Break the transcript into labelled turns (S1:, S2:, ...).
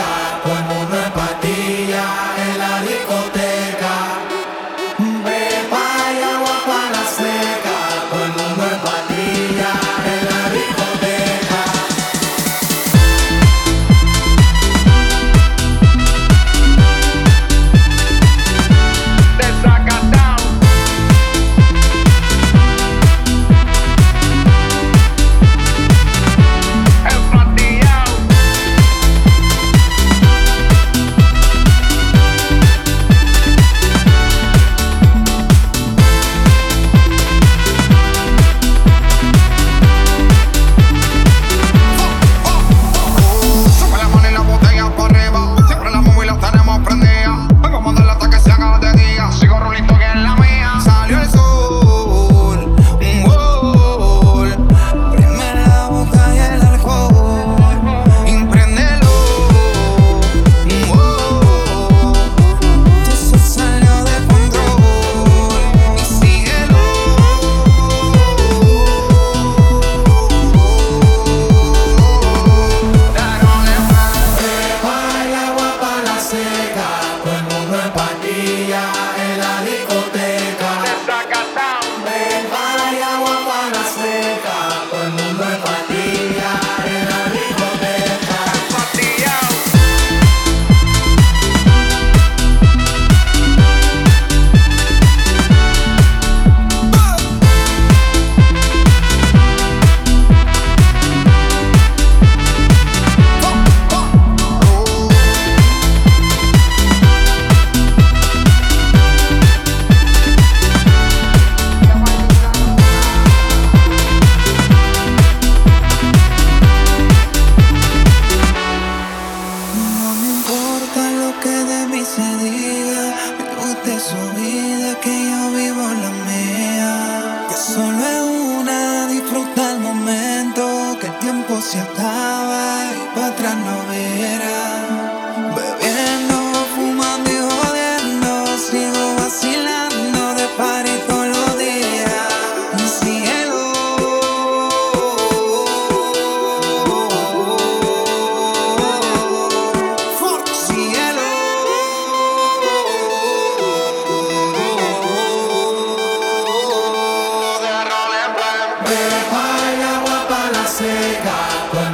S1: high, one. ni se diga. Vive usted su vida, que yo vivo la mía. Que solo es una, disfruta el momento, que el tiempo se acaba. Sing